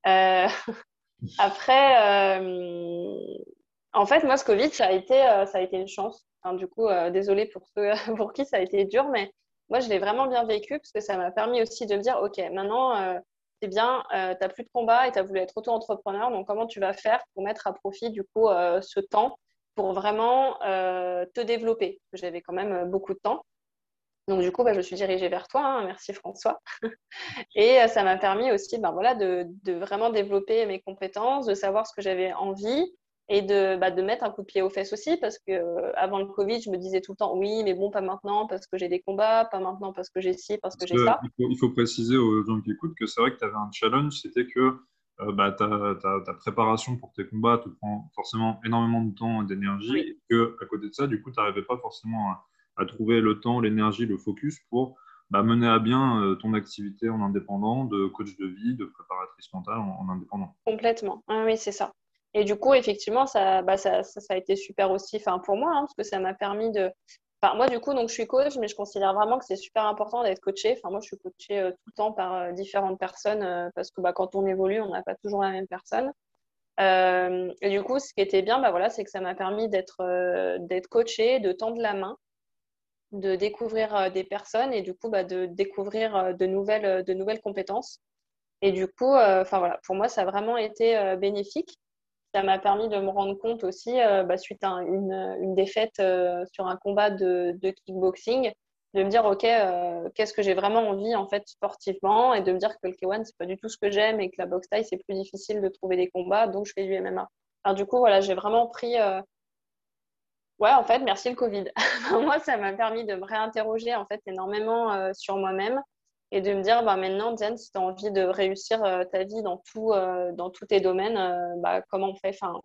*laughs* Après, euh, en fait, moi, ce Covid, ça a été, euh, ça a été une chance. du coup, euh, désolée pour ceux *laughs* pour qui ça a été dur, mais moi, je l'ai vraiment bien vécu parce que ça m'a permis aussi de me dire, OK, maintenant, c'est bien, tu n'as plus de combat et tu as voulu être auto-entrepreneur. Donc, comment tu vas faire pour mettre à profit, du coup, ce temps pour vraiment te développer J'avais quand même beaucoup de temps. Donc, du coup, bah, je suis dirigée vers toi. Hein. merci François. *laughs* et euh, ça m'a permis aussi ben, voilà, de, vraiment développer mes compétences, de savoir ce que j'avais envie et de, bah, de mettre un coup de pied aux fesses aussi parce que euh, avant le Covid, je me disais tout le temps oui, mais bon, pas maintenant parce que j'ai des combats, pas maintenant parce que j'ai ci, parce que j'ai ça. Il faut, préciser aux gens qui écoutent que c'est vrai que tu avais un challenge, c'était que euh, bah, ta, ta, préparation pour tes combats te prend forcément énormément de temps et d'énergie. que à côté de ça, du coup, tu n'arrivais pas forcément à, trouver le temps, l'énergie, le focus pour bah, mener à bien euh, ton activité en indépendant, de coach de vie, de préparatrice mentale en, indépendant. Complètement. oui, c'est ça. Et du coup, effectivement, ça, bah, ça, ça, a été super aussi pour moi, hein, parce que ça m'a permis de, moi, du coup, donc, je suis coach, mais je considère vraiment que c'est super important d'être coaché. Enfin, moi, je suis coachée euh, tout le temps par euh, différentes personnes euh, parce que bah, quand on évolue, on n'a pas toujours la même personne. et du coup, ce qui était bien, bah, voilà, c'est que ça m'a permis d'être d'être coachée, de tendre la main, de découvrir des personnes et du coup, bah, de découvrir de nouvelles, de nouvelles compétences. Et du coup, voilà, pour moi, ça a vraiment été bénéfique ça m'a permis de me rendre compte aussi, euh, bah, suite à une, défaite euh, sur un combat de, kickboxing, de me dire, OK, euh, qu'est-ce que j'ai vraiment envie en fait sportivement et de me dire que le K1, c'est pas du tout ce que j'aime et que la boxe taille, c'est plus difficile de trouver des combats, donc je fais du MMA. Alors du coup, voilà, j'ai vraiment pris... Ouais, en fait, merci le Covid. *laughs* Moi, ça m'a permis de me réinterroger en fait énormément sur moi-même et de me dire bah, maintenant, Diane, si tu as envie de réussir euh, ta vie dans, tout, euh, dans tous tes domaines, euh, bah, comment on fait? Enfin,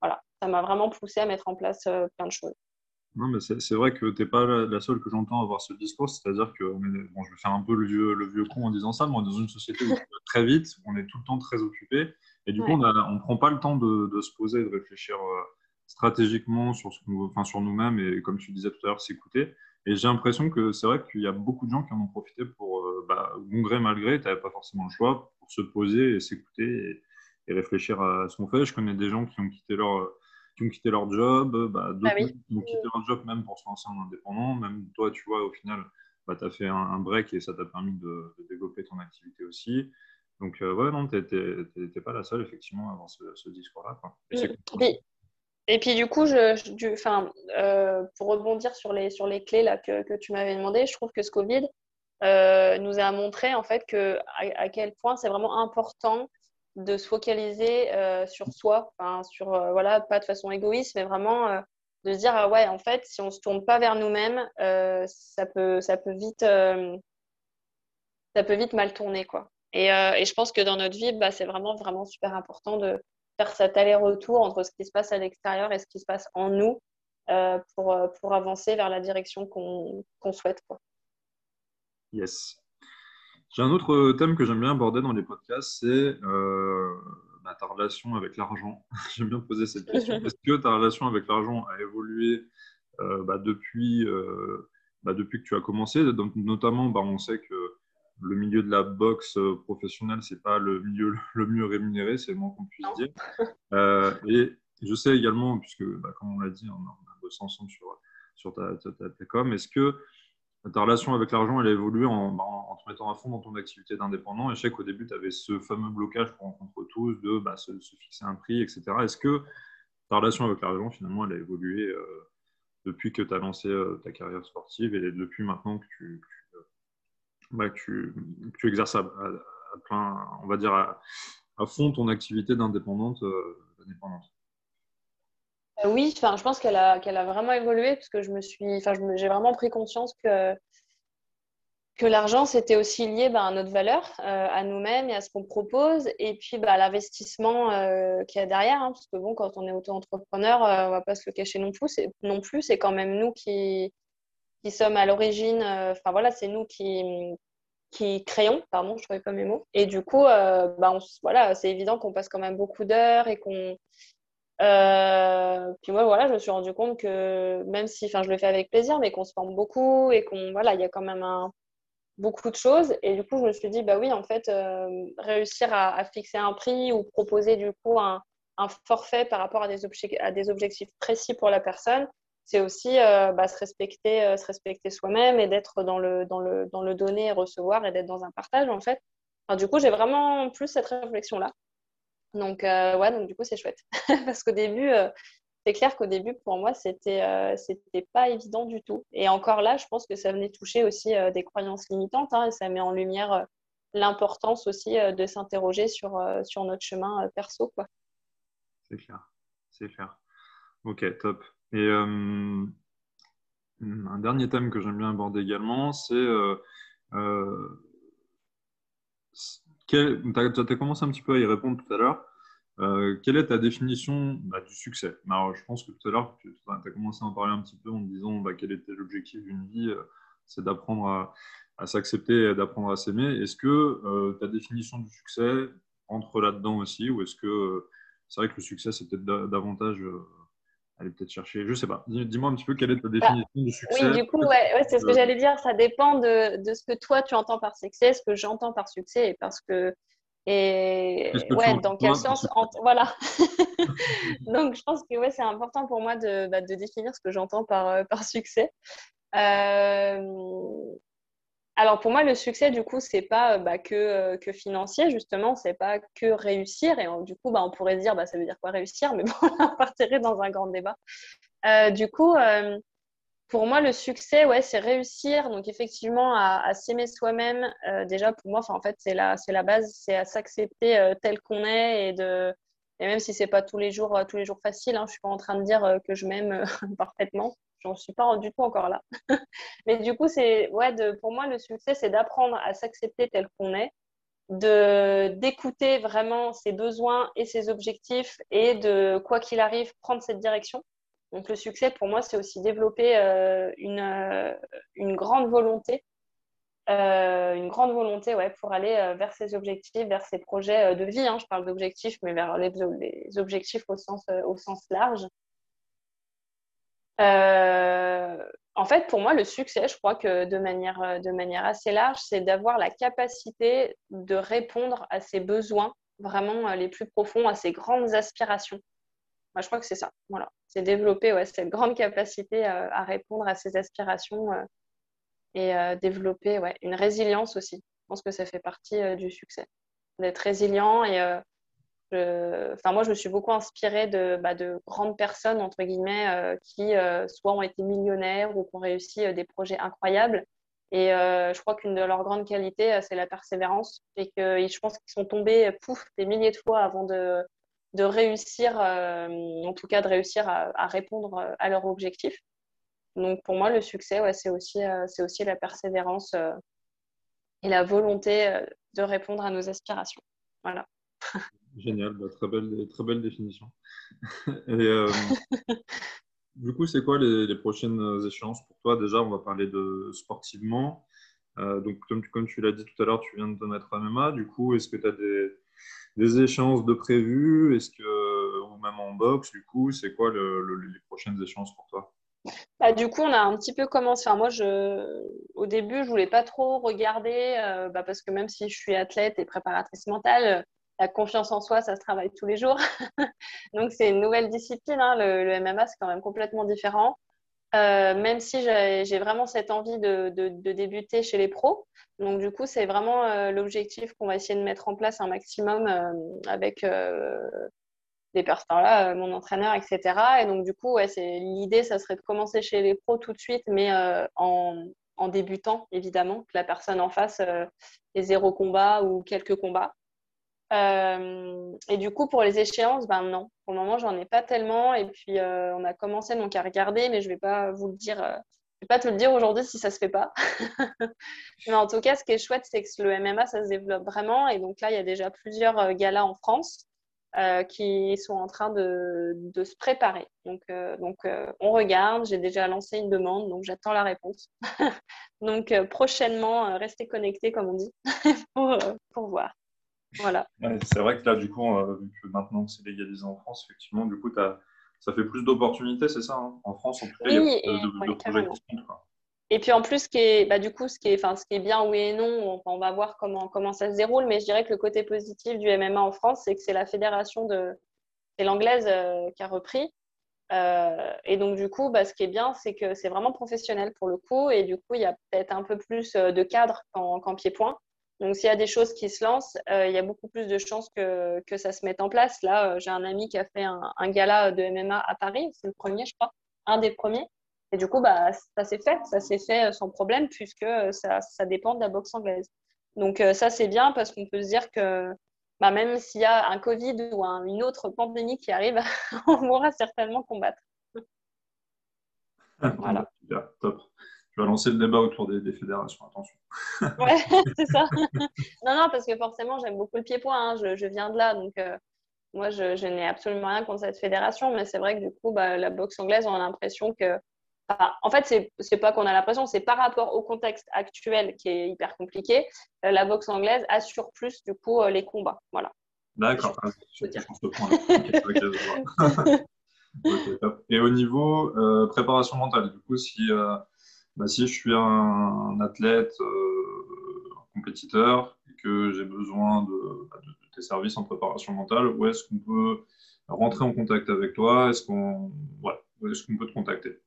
voilà, Ça m'a vraiment poussé à mettre en place plein de choses. Non, mais c'est vrai que tu n'es pas la seule que j'entends avoir ce discours. C'est-à-dire que, bon, je vais faire un peu le vieux, le vieux con en disant ça, mais on est dans une société où très vite, on est tout le temps très occupé. Et du coup, on ne prend pas le temps de, de se poser, de réfléchir stratégiquement sur, ce enfin, sur nous-mêmes et, comme tu disais tout à l'heure, s'écouter. Et j'ai l'impression que c'est vrai qu'il y a beaucoup de gens qui en ont profité pour, euh, bah, bon gré, mal gré, tu n'avais pas forcément le choix pour se poser et s'écouter et, réfléchir à ce qu'on fait. Je connais des gens qui ont quitté leur, qui ont quitté leur job, bah, d'autres ah qui ont quitté leur job même pour se lancer en indépendant. Même toi, tu vois, au final, bah, tu as fait un, break et ça t'a permis de, développer ton activité aussi. Donc, euh, ouais, non, tu n'es pas la seule, effectivement, à avoir ce, discours-là. Et puis du coup, du, euh, pour rebondir sur les, sur les clés là, que, que tu m'avais demandé, je trouve que ce Covid euh, nous a montré en fait que, à, quel point c'est vraiment important de se focaliser euh, sur soi, sur, voilà, pas de façon égoïste, mais vraiment de se dire, ah ouais, en fait, si on ne se tourne pas vers nous-mêmes, ça, peut, ça, peut vite, ça peut vite mal tourner. Quoi. Et, et je pense que dans notre vie, bah, c'est vraiment, vraiment super important de faire cet aller-retour entre ce qui se passe à l'extérieur et ce qui se passe en nous euh, pour, euh, pour avancer vers la direction qu'on souhaite. Quoi. Yes. J'ai un autre thème que j'aime bien aborder dans les podcasts, c'est euh, bah, ta relation avec l'argent. *laughs* j'aime bien poser cette question. *laughs* Est-ce que ta relation avec l'argent a évolué bah, depuis, bah, depuis que tu as commencé? Donc, Notamment, on sait que le milieu de la boxe euh, professionnelle, c'est pas le milieu *laughs* le mieux rémunéré, c'est le moins qu'on puisse dire. Euh, et je sais également, puisque bah, comme on l'a dit, on a, bossé ensemble sur, sur ta, ta, com, est-ce que ta relation avec l'argent, elle a évolué en, bah, en, te mettant à fond dans ton activité d'indépendant? Et je sais qu'au début, tu avais ce fameux blocage qu'on rencontre tous de bah, se, fixer un prix, etc. Est-ce que ta relation avec l'argent, finalement, elle a évolué euh, depuis que tu as lancé ta carrière sportive et depuis maintenant que tu bah, tu, exerces à, plein, on va dire à, fond ton activité d'indépendante. Euh, euh, oui, enfin, je pense qu'elle a, a vraiment évolué parce que je me suis, enfin, j'ai vraiment pris conscience que que l'argent, c'était aussi lié bah, à notre valeur, euh, à nous-mêmes et à ce qu'on propose, et puis bah, à l'investissement qu'il y a derrière. Hein, parce que bon, quand on est auto-entrepreneur, on va pas se le cacher non plus, non plus, c'est quand même nous qui, qui sommes à l'origine, euh, enfin voilà, c'est nous qui, créons, pardon, je ne trouvais pas mes mots. Et du coup, euh, bah, voilà, c'est évident qu'on passe quand même beaucoup d'heures et qu'on. Euh, puis moi, voilà, je me suis rendu compte que même si, je le fais avec plaisir, mais qu'on se forme beaucoup et qu'on, voilà, il y a quand même beaucoup de choses. Et du coup, je me suis dit, bah oui, en fait, réussir à, fixer un prix ou proposer du coup un, forfait par rapport à des objectifs précis pour la personne, c'est aussi euh, bah, se respecter, euh, se respecter soi-même et d'être dans le, donner et recevoir et d'être dans un partage en fait. du coup, j'ai vraiment plus cette réflexion-là. Donc, euh, ouais, donc du coup, c'est chouette. *laughs* Parce qu'au début, c'est clair qu'au début, pour moi, c'était c'était pas évident du tout. Et encore là, je pense que ça venait toucher aussi des croyances limitantes hein, et ça met en lumière l'importance aussi de s'interroger sur, sur notre chemin perso. C'est clair, c'est clair. Ok, top. Et euh, un dernier thème que j'aime bien aborder également, c'est euh, euh, tu as, commencé un petit peu à y répondre tout à l'heure. quelle est ta définition bah, du succès? Alors, Je pense que tout à l'heure, tu as commencé à en parler un petit peu en disant bah, quel était l'objectif d'une vie C'est d'apprendre à, à s'accepter et d'apprendre à s'aimer. Est-ce que ta définition du succès entre là-dedans aussi ou est-ce que c'est vrai que le succès, c'est peut-être davantage aller peut-être chercher, je sais pas. Dis-moi un petit peu quelle est ta bah, définition du succès. Oui, du coup, ouais, c'est ce que j'allais dire. Ça dépend de, de, ce que toi tu entends par succès, ce que j'entends par succès, et parce que et ouais, dans quel sens Voilà. *laughs* Donc, je pense que ouais, c'est important pour moi de, bah, de, définir ce que j'entends par, euh, par succès. Euh, alors pour moi, le succès, du coup, c'est pas euh, bah, que, euh, que financier, justement, c'est pas que réussir. Et du coup, bah, on pourrait dire, bah, ça veut dire quoi réussir? Mais *laughs* bon, on partirait dans un grand débat. Euh, du coup, pour moi, le succès, c'est réussir. Donc effectivement, à, s'aimer soi-même. déjà, pour moi, en fait, c'est la, la base, c'est à s'accepter tel qu'on est et de et même si c'est pas tous les jours, tous les jours facile, hein, je suis pas en train de dire que je m'aime *laughs* parfaitement j'en suis pas du tout encore là. *laughs* Mais du coup, c'est ouais, pour moi, le succès, c'est d'apprendre à s'accepter tel qu'on est, de d'écouter vraiment ses besoins et ses objectifs et de quoi qu'il arrive prendre cette direction. Donc le succès pour moi c'est aussi développer euh, une, euh, une grande volonté, euh, une grande volonté ouais, pour aller vers ses objectifs, vers ses projets de vie. Hein. Je parle d'objectifs, mais vers les, les, objectifs au sens, au sens large. Euh, en fait, pour moi, le succès, je crois que de manière, euh, de manière assez large, c'est d'avoir la capacité de répondre à ses besoins vraiment euh, les plus profonds, à ses grandes aspirations. Moi, je crois que c'est ça. Voilà. C'est développer cette grande capacité à répondre à ses aspirations et développer une résilience aussi. Je pense que ça fait partie du succès. D'être résilient et Enfin, moi, je me suis beaucoup inspirée de, bah, de grandes personnes, entre guillemets, euh, qui euh, soit ont été millionnaires ou qui ont réussi euh, des projets incroyables. Et je crois qu'une de leurs grandes qualités, c'est la persévérance. Et que je pense qu'ils sont tombés, pouf, des milliers de fois avant de, réussir, en tout cas de réussir à, répondre à leur objectif. Donc, pour moi, le succès, c'est aussi, aussi la persévérance et la volonté de répondre à nos aspirations. Voilà. *laughs* Génial, bah, très, belle, très belle définition. *laughs* Euh, *laughs* du coup, c'est quoi les, prochaines échéances pour toi? Déjà, on va parler de sportivement. Euh, donc, comme, comme tu l'as dit tout à l'heure, tu viens de te mettre à MMA. Du coup, est-ce que tu as des, des, échéances de prévues? Est-ce que, ou même en boxe, du coup, c'est quoi les prochaines échéances pour toi? Bah, du coup, on a un petit peu commencé. Enfin, moi, je... au début, je voulais pas trop regarder euh, bah, parce que même si je suis athlète et préparatrice mentale, la confiance en soi, ça se travaille tous les jours. *laughs* Donc, c'est une nouvelle discipline. Hein. Le, MMA, c'est quand même complètement différent. Euh, même si j'ai vraiment cette envie de, débuter chez les pros. Donc, du coup, c'est vraiment euh, l'objectif qu'on va essayer de mettre en place un maximum euh, avec les personnes là, mon entraîneur, etc. Et donc, du coup, ouais, l'idée, ça serait de commencer chez les pros tout de suite, mais en, en, débutant, évidemment, que la personne en face ait zéro combat ou quelques combats. Euh, et du coup, pour les échéances, ben non. Pour le moment, j'en ai pas tellement. Et puis, euh, on a commencé donc à regarder, mais je vais pas vous le dire. Euh, je vais pas te le dire aujourd'hui si ça se fait pas. *laughs* mais en tout cas, ce qui est chouette, c'est que le MMA, ça se développe vraiment. Et donc là, il y a déjà plusieurs galas en France qui sont en train de, de se préparer. Donc, donc on regarde. J'ai déjà lancé une demande, donc j'attends la réponse. *laughs* donc prochainement, restez connectés, comme on dit, *laughs* pour, pour voir. Voilà. c'est vrai que là, du coup, vu que maintenant c'est légalisé en France, effectivement, du coup, as, ça fait plus d'opportunités, c'est ça hein En France, en tout cas, il y a de, projets qui Et puis en plus, ce qui est, bah, du coup, ce qui est, enfin, ce qui est bien, oui et non, on, va voir comment, comment ça se déroule, mais je dirais que le côté positif du MMA en France, c'est que c'est la fédération de, c'est l'anglaise euh, qui a repris. Euh, et donc, du coup, bah, ce qui est bien, c'est que c'est vraiment professionnel pour le coup, et du coup, il y a peut-être un peu plus euh, de cadre qu'en pied-point. Donc, s'il y a des choses qui se lancent, euh, il y a beaucoup plus de chances que, que ça se mette en place. Là, euh, j'ai un ami qui a fait un, gala de MMA à Paris. C'est le premier, je crois, un des premiers. Et du coup, bah, ça s'est fait. Ça s'est fait euh, sans problème puisque ça, ça, dépend de la boxe anglaise. Donc, ça, c'est bien parce qu'on peut se dire que bah, même s'il y a un Covid ou une autre pandémie qui arrive, *laughs* on pourra certainement combattre. voilà. top tu vas lancer le débat autour des, fédérations, attention. *laughs* ouais, *laughs* c'est ça. non, non, parce que forcément, j'aime beaucoup le pied-point. Hein. Je, viens de là, donc, euh, moi, je, n'ai absolument rien contre cette fédération, mais c'est vrai que du coup, bah, la boxe anglaise, on a l'impression que. en fait, c'est n'est pas qu'on a l'impression, c'est par rapport au contexte actuel qui est hyper compliqué, euh, la boxe anglaise assure plus du coup les combats. Voilà. D'accord. Et au niveau préparation mentale, du coup, si, bah, si je suis un, athlète, un compétiteur, et que j'ai besoin de, bah, tes services en préparation mentale, où est-ce qu'on peut rentrer en contact avec toi? Est-ce qu'on est qu'on peut te contacter?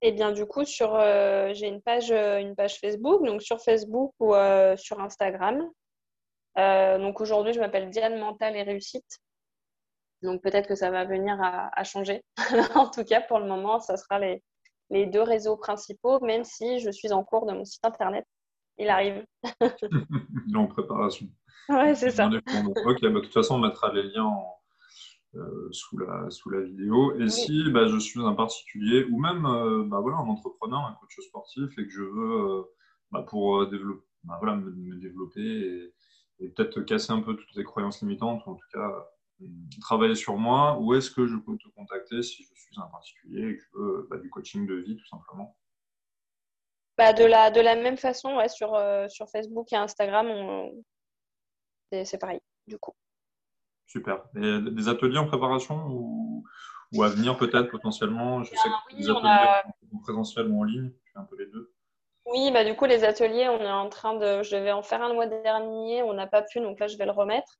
Eh bien, du coup, euh, j'ai une page, euh, une page Facebook, donc sur Facebook ou euh, sur Instagram. donc aujourd'hui, je m'appelle Diane Mental et Réussite. Donc peut-être que ça va venir à, changer. *laughs* en tout cas, pour le moment, ça sera les, les, deux réseaux principaux, même si je suis en cours de mon site internet. Il arrive. Il *laughs* est en préparation. Ouais, c'est ça. ok, bah, de toute façon, on mettra les liens euh, sous, la, sous la vidéo. Et si bah, je suis un particulier ou même euh, bah, voilà, un entrepreneur, un coach sportif et que je veux, euh, pour développer, voilà, me, développer et, peut-être casser un peu toutes les croyances limitantes, ou en tout cas travailler sur moi, où est-ce que je peux te contacter si je suis un particulier et que je veux du coaching de vie tout simplement? Bah, de, la, de la même façon, ouais, sur, sur Facebook et Instagram, on, c'est pareil, du coup. Super. Et des ateliers en préparation ou, ou à venir peut-être potentiellement? Je sais que des ateliers a... en présentiel ou en ligne, un peu les deux. Oui, bah du coup, les ateliers, on est en train de. Je devais en faire un le mois dernier, on n'a pas pu, donc là, je vais le remettre.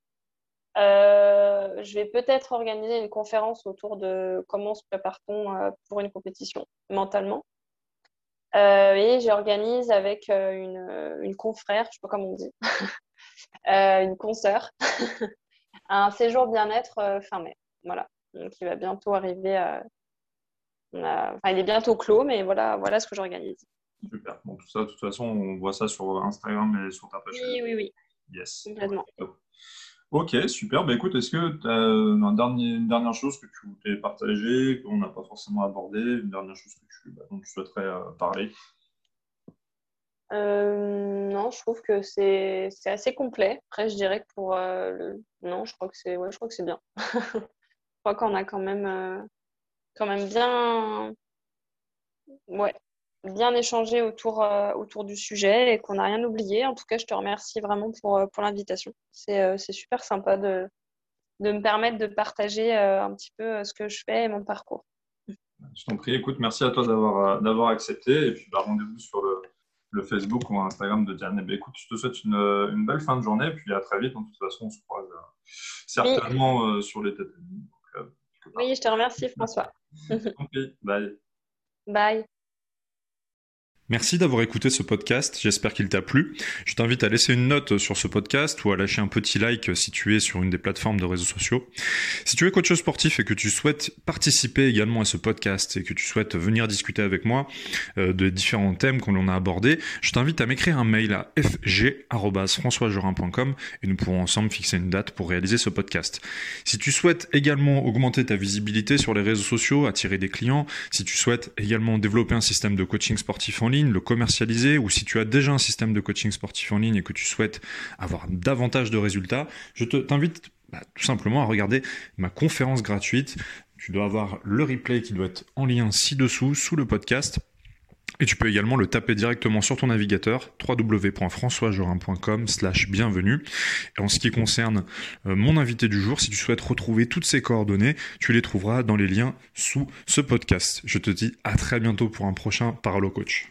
Euh, je vais peut-être organiser une conférence autour de comment se prépare-t-on euh, pour une compétition mentalement. Euh, et j'organise avec une, une, confrère, je ne sais pas comment on dit, *laughs* Euh, une consoeur, *laughs* un séjour bien-être fin mai. Voilà. Donc, il va bientôt arriver. À... Enfin, il est bientôt clos, mais voilà, voilà ce que j'organise. Super. Bon, tout ça, de toute façon, on voit ça sur Instagram et sur ta page. Oui, oui, oui. Yes. Complètement. Ok, super. Bah, écoute, est-ce que tu as dernier, une dernière chose que tu voulais partager, qu'on n'a pas forcément abordé, une dernière chose que tu, bah, dont tu souhaiterais euh, parler? Euh, non, je trouve que c'est assez complet. Après, je dirais que pour euh, le. Non, je crois que c'est ouais, je crois que bien. *laughs* je crois qu'on a quand même, euh, quand même bien, ouais, bien échangé autour, autour du sujet et qu'on n'a rien oublié. En tout cas, je te remercie vraiment pour, pour l'invitation. C'est super sympa de, de me permettre de partager un petit peu ce que je fais et mon parcours. Je t'en prie. Écoute, merci à toi d'avoir accepté. Et puis, bah, rendez-vous sur le le Facebook ou Instagram de Diane. Eh écoute, je te souhaite une, une, belle fin de journée et puis à très vite. De toute façon, on se croise euh, certainement euh, sur les têtes. Euh, oui, je te remercie, François. Bye. Bye. Merci d'avoir écouté ce podcast, j'espère qu'il t'a plu. Je t'invite à laisser une note sur ce podcast ou à lâcher un petit like si tu es sur une des plateformes de réseaux sociaux. Si tu es coach sportif et que tu souhaites participer également à ce podcast et que tu souhaites venir discuter avec moi euh, de différents thèmes qu'on a abordés, je t'invite à m'écrire un mail à fg.françoisjorin.com et nous pourrons ensemble fixer une date pour réaliser ce podcast. Si tu souhaites également augmenter ta visibilité sur les réseaux sociaux, attirer des clients, si tu souhaites également développer un système de coaching sportif en ligne, le commercialiser, ou si tu as déjà un système de coaching sportif en ligne et que tu souhaites avoir davantage de résultats, je t'invite bah, tout simplement à regarder ma conférence gratuite. Tu dois avoir le replay qui doit être en lien ci-dessous, sous le podcast. Et tu peux également le taper directement sur ton navigateur www.françoisjorin.com slash bienvenue. En ce qui concerne euh, mon invité du jour, si tu souhaites retrouver toutes ces coordonnées, tu les trouveras dans les liens sous ce podcast. Je te dis à très bientôt pour un prochain Paralo Coach.